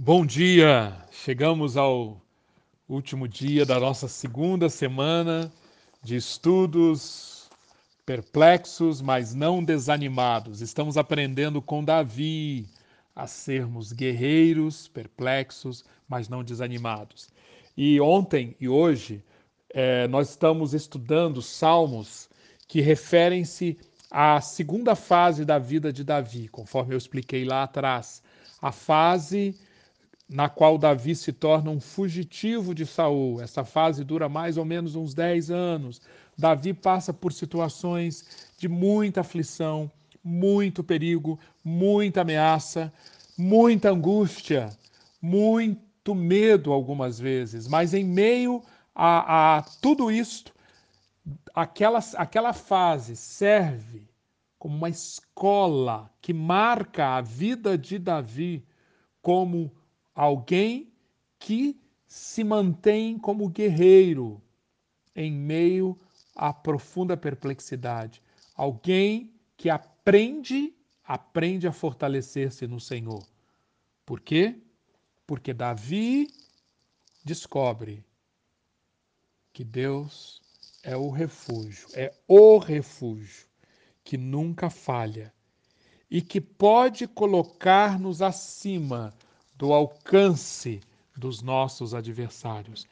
Bom dia! Chegamos ao último dia da nossa segunda semana de estudos perplexos, mas não desanimados. Estamos aprendendo com Davi a sermos guerreiros, perplexos, mas não desanimados. E ontem e hoje é, nós estamos estudando salmos que referem-se à segunda fase da vida de Davi, conforme eu expliquei lá atrás. A fase na qual Davi se torna um fugitivo de Saul. Essa fase dura mais ou menos uns 10 anos. Davi passa por situações de muita aflição, muito perigo, muita ameaça, muita angústia, muito medo algumas vezes, mas em meio a, a tudo isto, aquela, aquela fase serve como uma escola que marca a vida de Davi como alguém que se mantém como guerreiro em meio à profunda perplexidade, alguém que aprende, aprende a fortalecer-se no Senhor. Por quê? Porque Davi descobre que Deus é o refúgio, é o refúgio que nunca falha e que pode colocar-nos acima do alcance dos nossos adversários.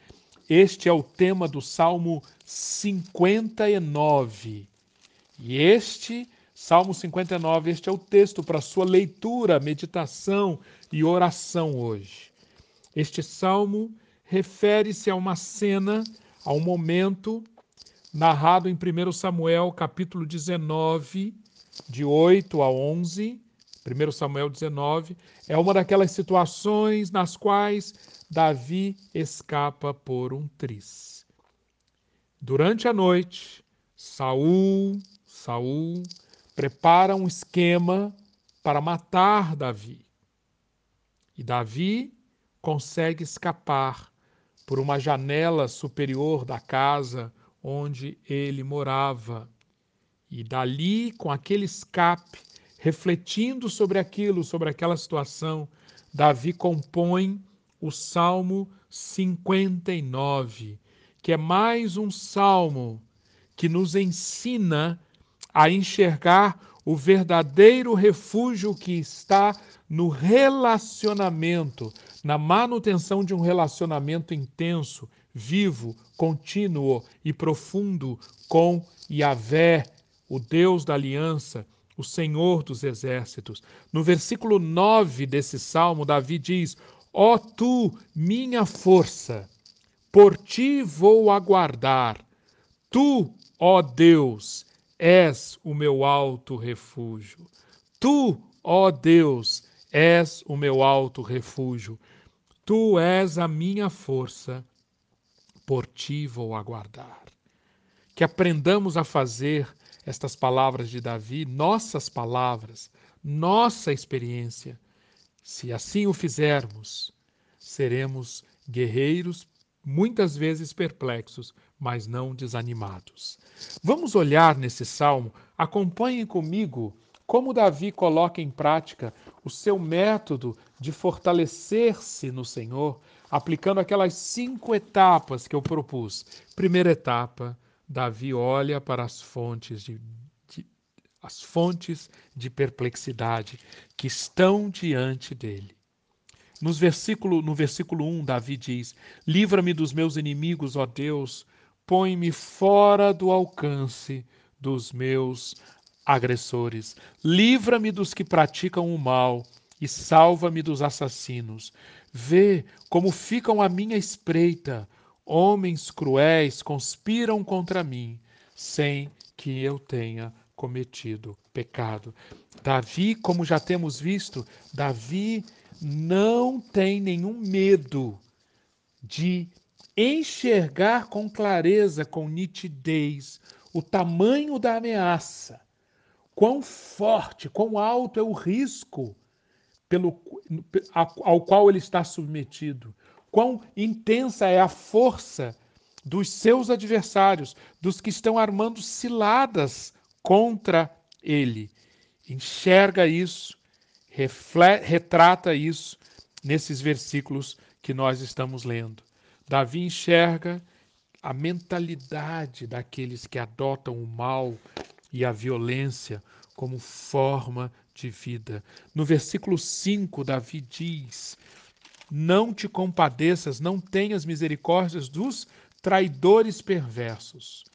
Este é o tema do Salmo 59. E este, Salmo 59, este é o texto para sua leitura, meditação e oração hoje. Este salmo refere-se a uma cena, a um momento narrado em 1 Samuel, capítulo 19, de 8 a 11, 1 Samuel 19, é uma daquelas situações nas quais Davi escapa por um tris. Durante a noite, Saul, Saul prepara um esquema para matar Davi. E Davi consegue escapar por uma janela superior da casa onde ele morava. E dali, com aquele escape, refletindo sobre aquilo, sobre aquela situação, Davi compõe o Salmo 59, que é mais um salmo que nos ensina a enxergar o verdadeiro refúgio que está no relacionamento, na manutenção de um relacionamento intenso, vivo, contínuo e profundo com Yahvé, o Deus da aliança, o Senhor dos exércitos. No versículo 9 desse salmo, Davi diz: Ó oh, tu, minha força, por ti vou aguardar. Tu, ó Deus, és o meu alto refúgio. Tu, ó Deus, és o meu alto refúgio. Tu és a minha força, por ti vou aguardar. Que aprendamos a fazer estas palavras de Davi, nossas palavras, nossa experiência. Se assim o fizermos, seremos guerreiros, muitas vezes perplexos, mas não desanimados. Vamos olhar nesse salmo, acompanhem comigo como Davi coloca em prática o seu método de fortalecer-se no Senhor, aplicando aquelas cinco etapas que eu propus. Primeira etapa, Davi olha para as fontes de, de, as fontes de perplexidade que estão diante dele. Nos versículo, no versículo 1, Davi diz: Livra-me dos meus inimigos, ó Deus, põe-me fora do alcance dos meus agressores. Livra-me dos que praticam o mal e salva-me dos assassinos. Vê como ficam à minha espreita Homens cruéis conspiram contra mim, sem que eu tenha cometido pecado. Davi, como já temos visto, Davi não tem nenhum medo de enxergar com clareza, com nitidez, o tamanho da ameaça, quão forte, quão alto é o risco pelo, ao qual ele está submetido, quão intensa é a força dos seus adversários, dos que estão armando ciladas contra ele. Enxerga isso, reflete, retrata isso nesses versículos que nós estamos lendo. Davi enxerga a mentalidade daqueles que adotam o mal e a violência como forma de vida. No versículo 5, Davi diz: Não te compadeças, não tenhas misericórdias dos traidores perversos.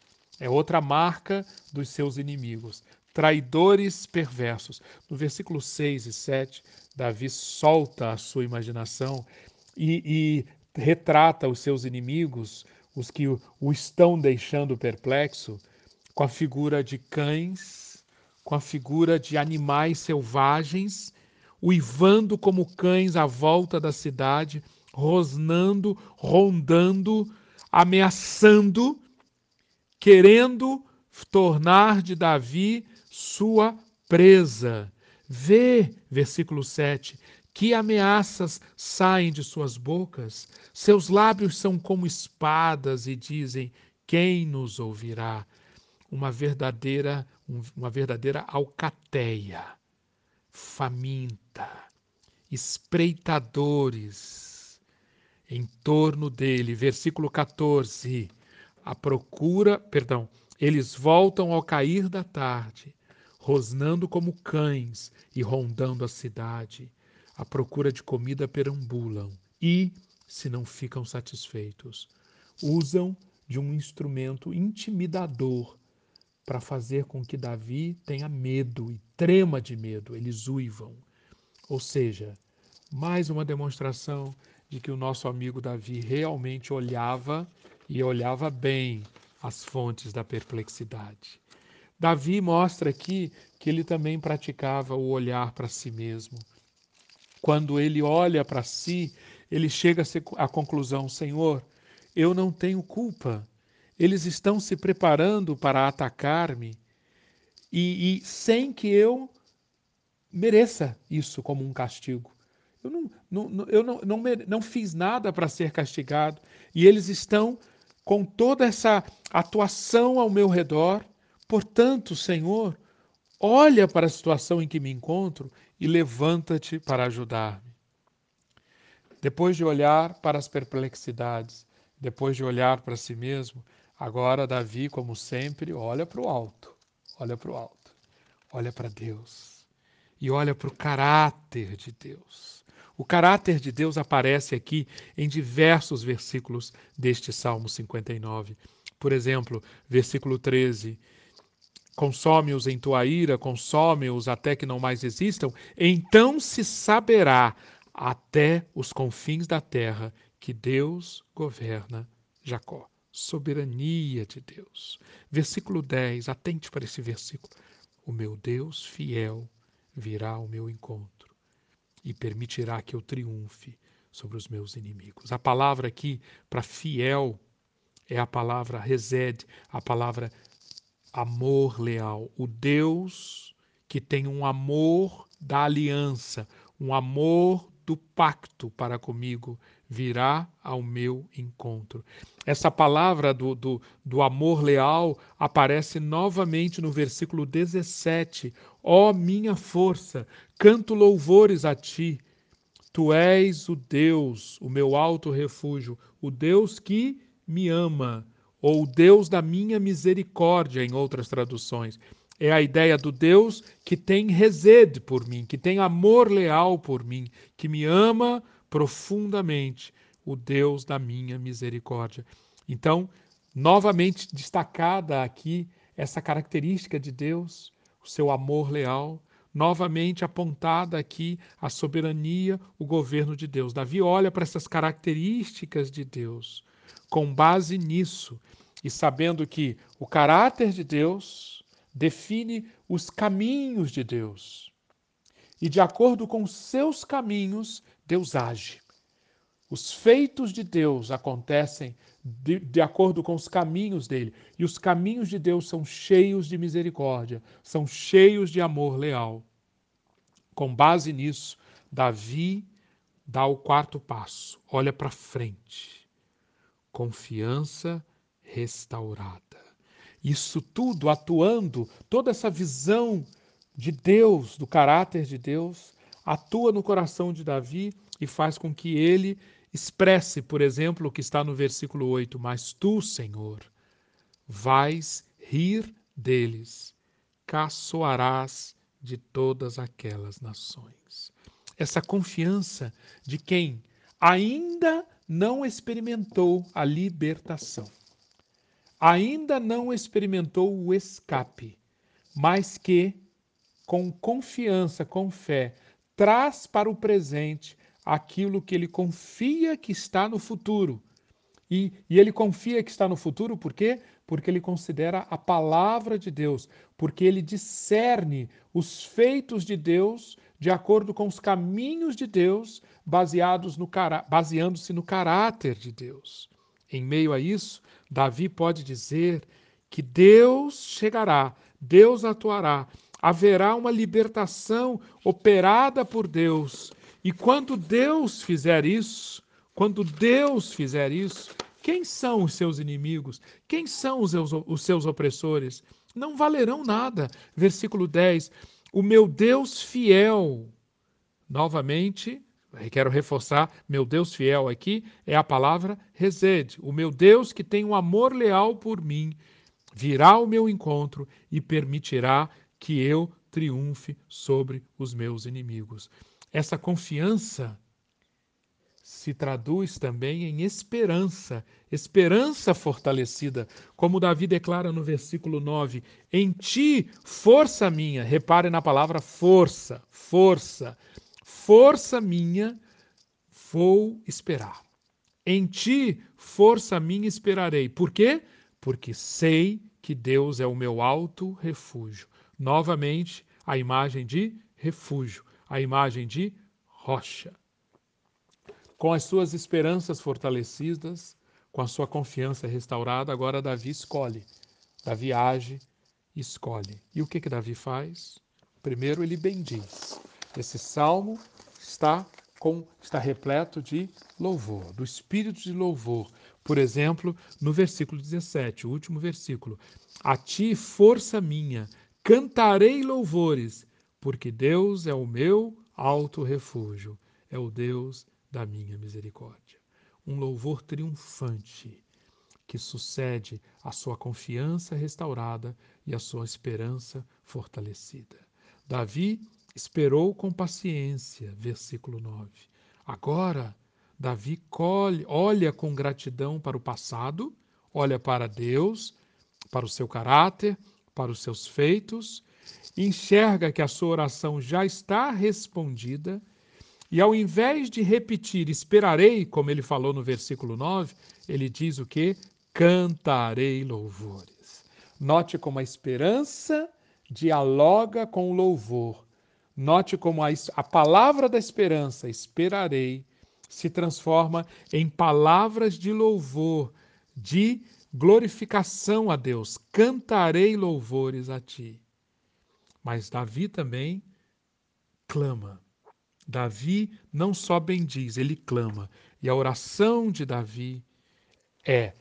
É outra marca dos seus inimigos. Traidores perversos. No versículo 6 e 7, Davi solta a sua imaginação e, e retrata os seus inimigos, os que o estão deixando perplexo, com a figura de cães, com a figura de animais selvagens, uivando como cães à volta da cidade, rosnando, rondando, ameaçando, querendo tornar de Davi sua presa. Vê, versículo 7, que ameaças saem de suas bocas, seus lábios são como espadas e dizem: Quem nos ouvirá? Uma verdadeira, uma verdadeira alcateia, faminta, espreitadores em torno dele. Versículo 14. A procura, perdão, eles voltam ao cair da tarde rosnando como cães e rondando a cidade. À procura de comida perambulam e, se não ficam satisfeitos, usam de um instrumento intimidador para fazer com que Davi tenha medo e trema de medo. Eles uivam. Ou seja, mais uma demonstração de que o nosso amigo Davi realmente olhava e olhava bem as fontes da perplexidade. Davi mostra aqui que ele também praticava o olhar para si mesmo. Quando ele olha para si, ele chega à conclusão: Senhor, eu não tenho culpa. Eles estão se preparando para atacar-me e, e, sem que eu mereça isso como um castigo. Eu não, não, eu não, não, não fiz nada para ser castigado e eles estão com toda essa atuação ao meu redor Portanto, Senhor, olha para a situação em que me encontro e levanta-te para ajudar-me. Depois de olhar para as perplexidades, depois de olhar para si mesmo, agora Davi, como sempre, olha para o alto, olha para o alto, olha para Deus e olha para o caráter de Deus. O caráter de Deus aparece aqui em diversos versículos deste Salmo 59. Por exemplo, versículo 13: consome-os em tua ira, consome-os até que não mais existam, então se saberá até os confins da terra que Deus governa Jacó. Soberania de Deus. Versículo 10, atente para esse versículo. O meu Deus fiel virá ao meu encontro e permitirá que eu triunfe sobre os meus inimigos. A palavra aqui para fiel é a palavra resede, a palavra amor leal, o Deus que tem um amor da aliança, um amor do pacto para comigo, virá ao meu encontro. Essa palavra do, do, do amor leal aparece novamente no versículo 17. Ó oh, minha força, canto louvores a ti. Tu és o Deus, o meu alto refúgio, o Deus que me ama ou Deus da minha misericórdia, em outras traduções. É a ideia do Deus que tem resede por mim, que tem amor leal por mim, que me ama profundamente, o Deus da minha misericórdia. Então, novamente destacada aqui essa característica de Deus, o seu amor leal, novamente apontada aqui a soberania, o governo de Deus. Davi olha para essas características de Deus. Com base nisso, e sabendo que o caráter de Deus define os caminhos de Deus. E de acordo com seus caminhos, Deus age. Os feitos de Deus acontecem de, de, acordo com os caminhos dele. E os caminhos de Deus são cheios de misericórdia, são cheios de amor leal. Com base nisso, Davi dá o quarto passo, olha para frente. Confiança restaurada. Isso tudo atuando, toda essa visão de Deus, do caráter de Deus, atua no coração de Davi e faz com que ele expresse, por exemplo, o que está no versículo 8: Mas tu, Senhor, vais rir deles, caçoarás de todas aquelas nações. Essa confiança de quem ainda não experimentou a libertação, ainda não experimentou o escape, mas que, com confiança, com fé, traz para o presente aquilo que ele confia que está no futuro. E, e, ele confia que está no futuro, por quê? Porque ele considera a palavra de Deus, porque ele discerne os feitos de Deus de acordo com os caminhos de Deus, baseados no baseando-se no caráter de Deus. Em meio a isso, Davi pode dizer que Deus chegará, Deus atuará, haverá uma libertação operada por Deus e quando Deus fizer isso, quando Deus fizer isso, quem são os seus inimigos? Quem são os seus, os seus opressores? Não valerão nada. Versículo 10: O meu Deus fiel. Novamente, quero reforçar, meu Deus fiel aqui é a palavra resede. O meu Deus que tem um amor leal por mim, virá ao meu encontro e permitirá que eu triunfe sobre os meus inimigos. Essa confiança se traduz também em esperança, esperança fortalecida, como Davi declara no versículo 9: Em ti, força minha, repare na palavra força, força, força minha, vou esperar. Em ti, força minha, esperarei. Por quê? Porque sei que Deus é o meu alto refúgio. Novamente, a imagem de refúgio a imagem de rocha. Com as suas esperanças fortalecidas, com a sua confiança restaurada, agora Davi escolhe. Davi age escolhe. E o que que Davi faz? Primeiro ele bendiz. Esse salmo está com está repleto de louvor, do espírito de louvor. Por exemplo, no versículo 17, o último versículo: A ti, força minha, cantarei louvores, porque Deus é o meu alto refúgio, é o Deus da minha misericórdia. Um louvor triunfante que sucede a sua confiança restaurada e a sua esperança fortalecida. Davi esperou com paciência, versículo 9. Agora, Davi colhe, olha com gratidão para o passado, olha para Deus, para o seu caráter, para os seus feitos enxerga que a sua oração já está respondida e ao invés de repetir esperarei, como ele falou no versículo 9, ele diz o que? Cantarei louvores. Note como a esperança dialoga com o louvor. Note como a, a palavra da esperança, esperarei, se transforma em palavras de louvor, de glorificação a Deus. Cantarei louvores a ti. Mas Davi também clama. Davi não só bendiz, ele clama. E a oração de Davi é,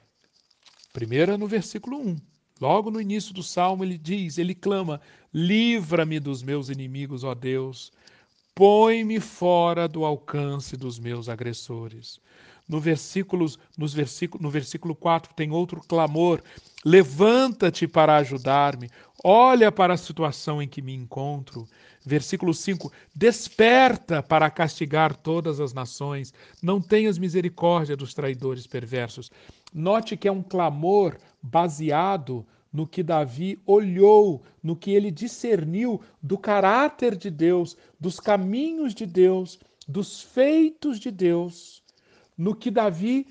primeira no versículo 1, logo no início do salmo, ele diz, ele clama: Livra-me dos meus inimigos, ó Deus, põe-me fora do alcance dos meus agressores. No versículo, nos versículo, no versículo 4 tem outro clamor: Levanta-te para ajudar-me, olha para a situação em que me encontro. Versículo 5: Desperta para castigar todas as nações, não tenhas misericórdia dos traidores perversos. Note que é um clamor baseado no que Davi olhou, no que ele discerniu do caráter de Deus, dos caminhos de Deus, dos feitos de Deus, no que Davi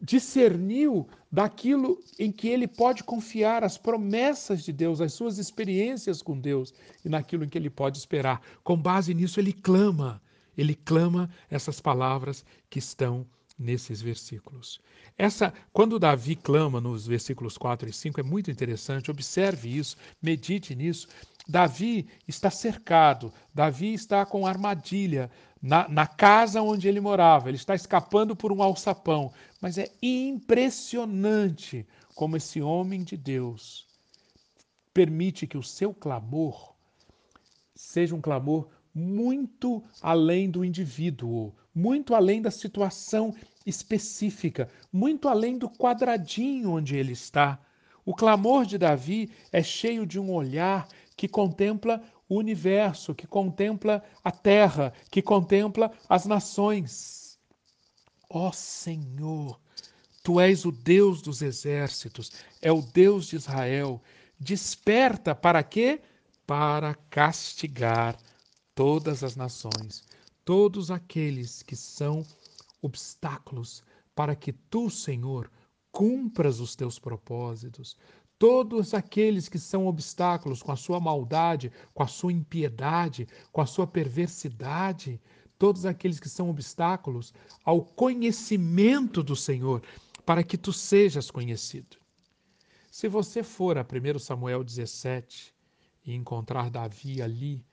discerniu daquilo em que ele pode confiar, as promessas de Deus, as suas experiências com Deus e naquilo em que ele pode esperar. Com base nisso, ele clama, ele clama essas palavras que estão nesses versículos. Essa, quando Davi clama nos versículos 4 e 5, é muito interessante, observe isso, medite nisso. Davi está cercado, Davi está com armadilha, na, na, casa onde ele morava. Ele está escapando por um alçapão. Mas é impressionante como esse homem de Deus permite que o seu clamor seja um clamor muito além do indivíduo, muito além da situação específica, muito além do quadradinho onde ele está. O clamor de Davi é cheio de um olhar que contempla o universo, que contempla a terra, que contempla as nações. Ó oh, Senhor, tu és o Deus dos exércitos, é o Deus de Israel. Desperta para quê? Para castigar todas as nações, todos aqueles que são obstáculos para que tu, Senhor, cumpras os teus propósitos. Todos aqueles que são obstáculos com a sua maldade, com a sua impiedade, com a sua perversidade, todos aqueles que são obstáculos ao conhecimento do Senhor, para que tu sejas conhecido. Se você for a 1 Samuel 17 e encontrar Davi ali,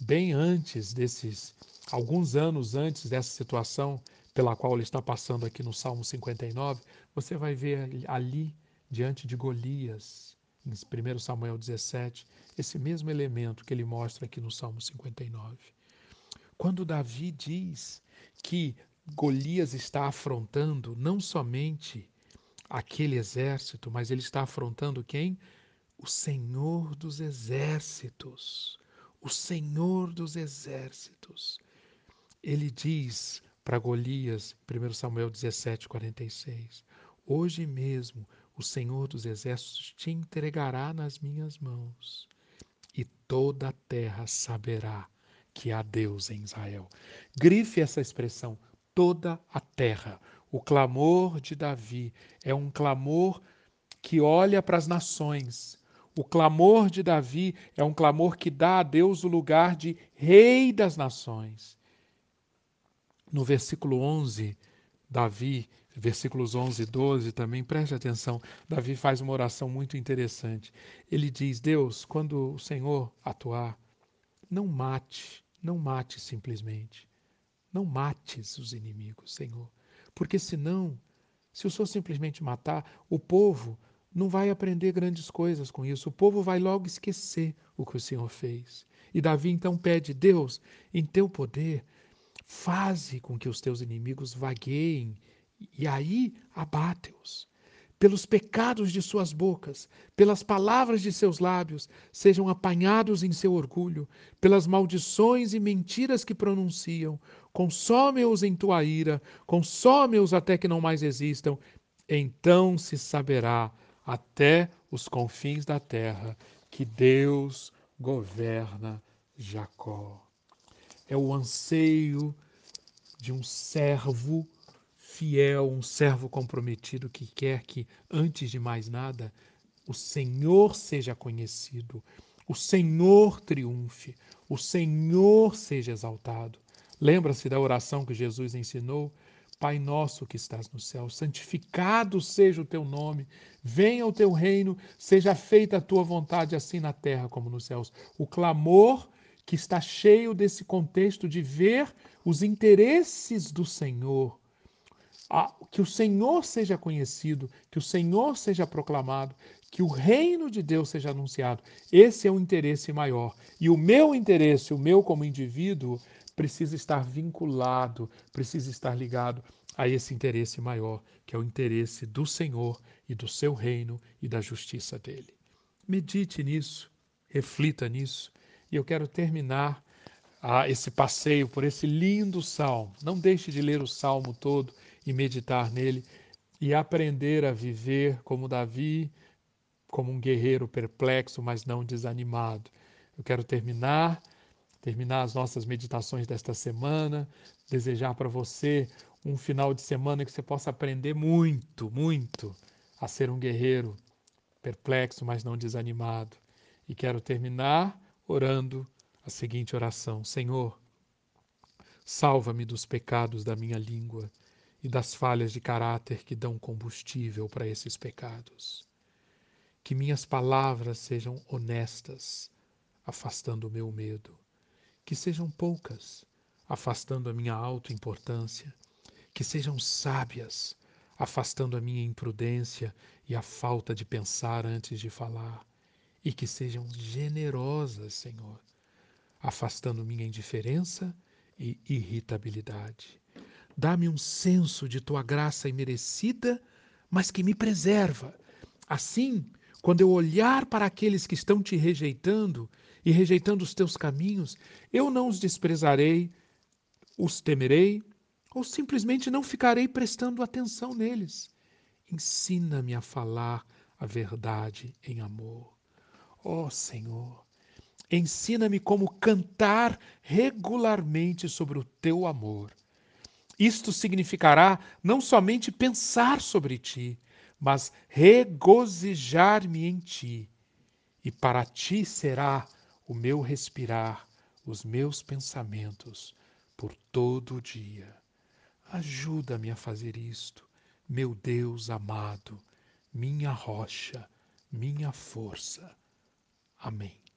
bem antes desses, alguns anos antes dessa situação pela qual ele está passando aqui no Salmo 59, você vai ver ali, diante de Golias, em 1 Samuel 17, esse mesmo elemento que ele mostra aqui no Salmo 59. Quando Davi diz que Golias está afrontando não somente aquele exército, mas ele está afrontando quem? O Senhor dos exércitos o Senhor dos exércitos. Ele diz para Golias, 1 Samuel 17, 46, Hoje mesmo o Senhor dos exércitos te entregará nas minhas mãos, e toda a terra saberá que há Deus em Israel. Grife essa expressão, toda a terra. O clamor de Davi é um clamor que olha para as nações, o clamor de Davi é um clamor que dá a Deus o lugar de Rei das Nações. No versículo 11, Davi, versículos 11 e 12 também, preste atenção, Davi faz uma oração muito interessante. Ele diz: Deus, quando o Senhor atuar, não mate, não mate simplesmente. Não mates os inimigos, Senhor. Porque senão, se o Senhor simplesmente matar, o povo não vai aprender grandes coisas com isso. O povo vai logo esquecer o que o Senhor fez. E Davi então pede: Deus, em teu poder, faze com que os teus inimigos vagueiem e aí abate-os. Pelos pecados de suas bocas, pelas palavras de seus lábios, sejam apanhados em seu orgulho, pelas maldições e mentiras que pronunciam. Consome-os em tua ira, consome-os até que não mais existam. Então se saberá até os confins da terra, que Deus governa Jacó. É o anseio de um servo fiel, um servo comprometido que quer que, antes de mais nada, o Senhor seja conhecido, o Senhor triunfe, o Senhor seja exaltado. Lembra-se da oração que Jesus ensinou? Pai nosso que estás no céu, santificado seja o teu nome, venha o teu reino, seja feita a tua vontade, assim na terra como nos céus. O clamor que está cheio desse contexto de ver os interesses do Senhor. que o Senhor seja conhecido, que o Senhor seja proclamado, que o reino de Deus seja anunciado. Esse é o interesse maior. E o meu interesse, o meu como indivíduo, precisa estar vinculado, precisa estar ligado a esse interesse maior, que é o interesse do Senhor e do seu reino e da justiça dele. Medite nisso, reflita nisso, e eu quero terminar ah, esse passeio por esse lindo salmo. Não deixe de ler o salmo todo e meditar nele e aprender a viver como Davi, como um guerreiro perplexo, mas não desanimado. Eu quero terminar terminar as nossas meditações desta semana, desejar para você um final de semana que você possa aprender muito, muito a ser um guerreiro perplexo, mas não desanimado. E quero terminar orando a seguinte oração: Senhor, salva-me dos pecados da minha língua e das falhas de caráter que dão combustível para esses pecados. Que minhas palavras sejam honestas, afastando o meu medo que sejam poucas, afastando a minha autoimportância, que sejam sábias, afastando a minha imprudência e a falta de pensar antes de falar, e que sejam generosas, Senhor, afastando minha indiferença e irritabilidade. Dá-me um senso de tua graça imerecida, mas que me preserva. Assim, quando eu olhar para aqueles que estão te rejeitando e rejeitando os teus caminhos, eu não os desprezarei, os temerei ou simplesmente não ficarei prestando atenção neles. Ensina-me a falar a verdade em amor. Ó oh, Senhor, ensina-me como cantar regularmente sobre o teu amor. Isto significará não somente pensar sobre ti, mas regozijar-me em ti. E para ti será o meu respirar, os meus pensamentos por todo o dia. Ajuda-me a fazer isto, meu Deus amado, minha rocha, minha força. Amém.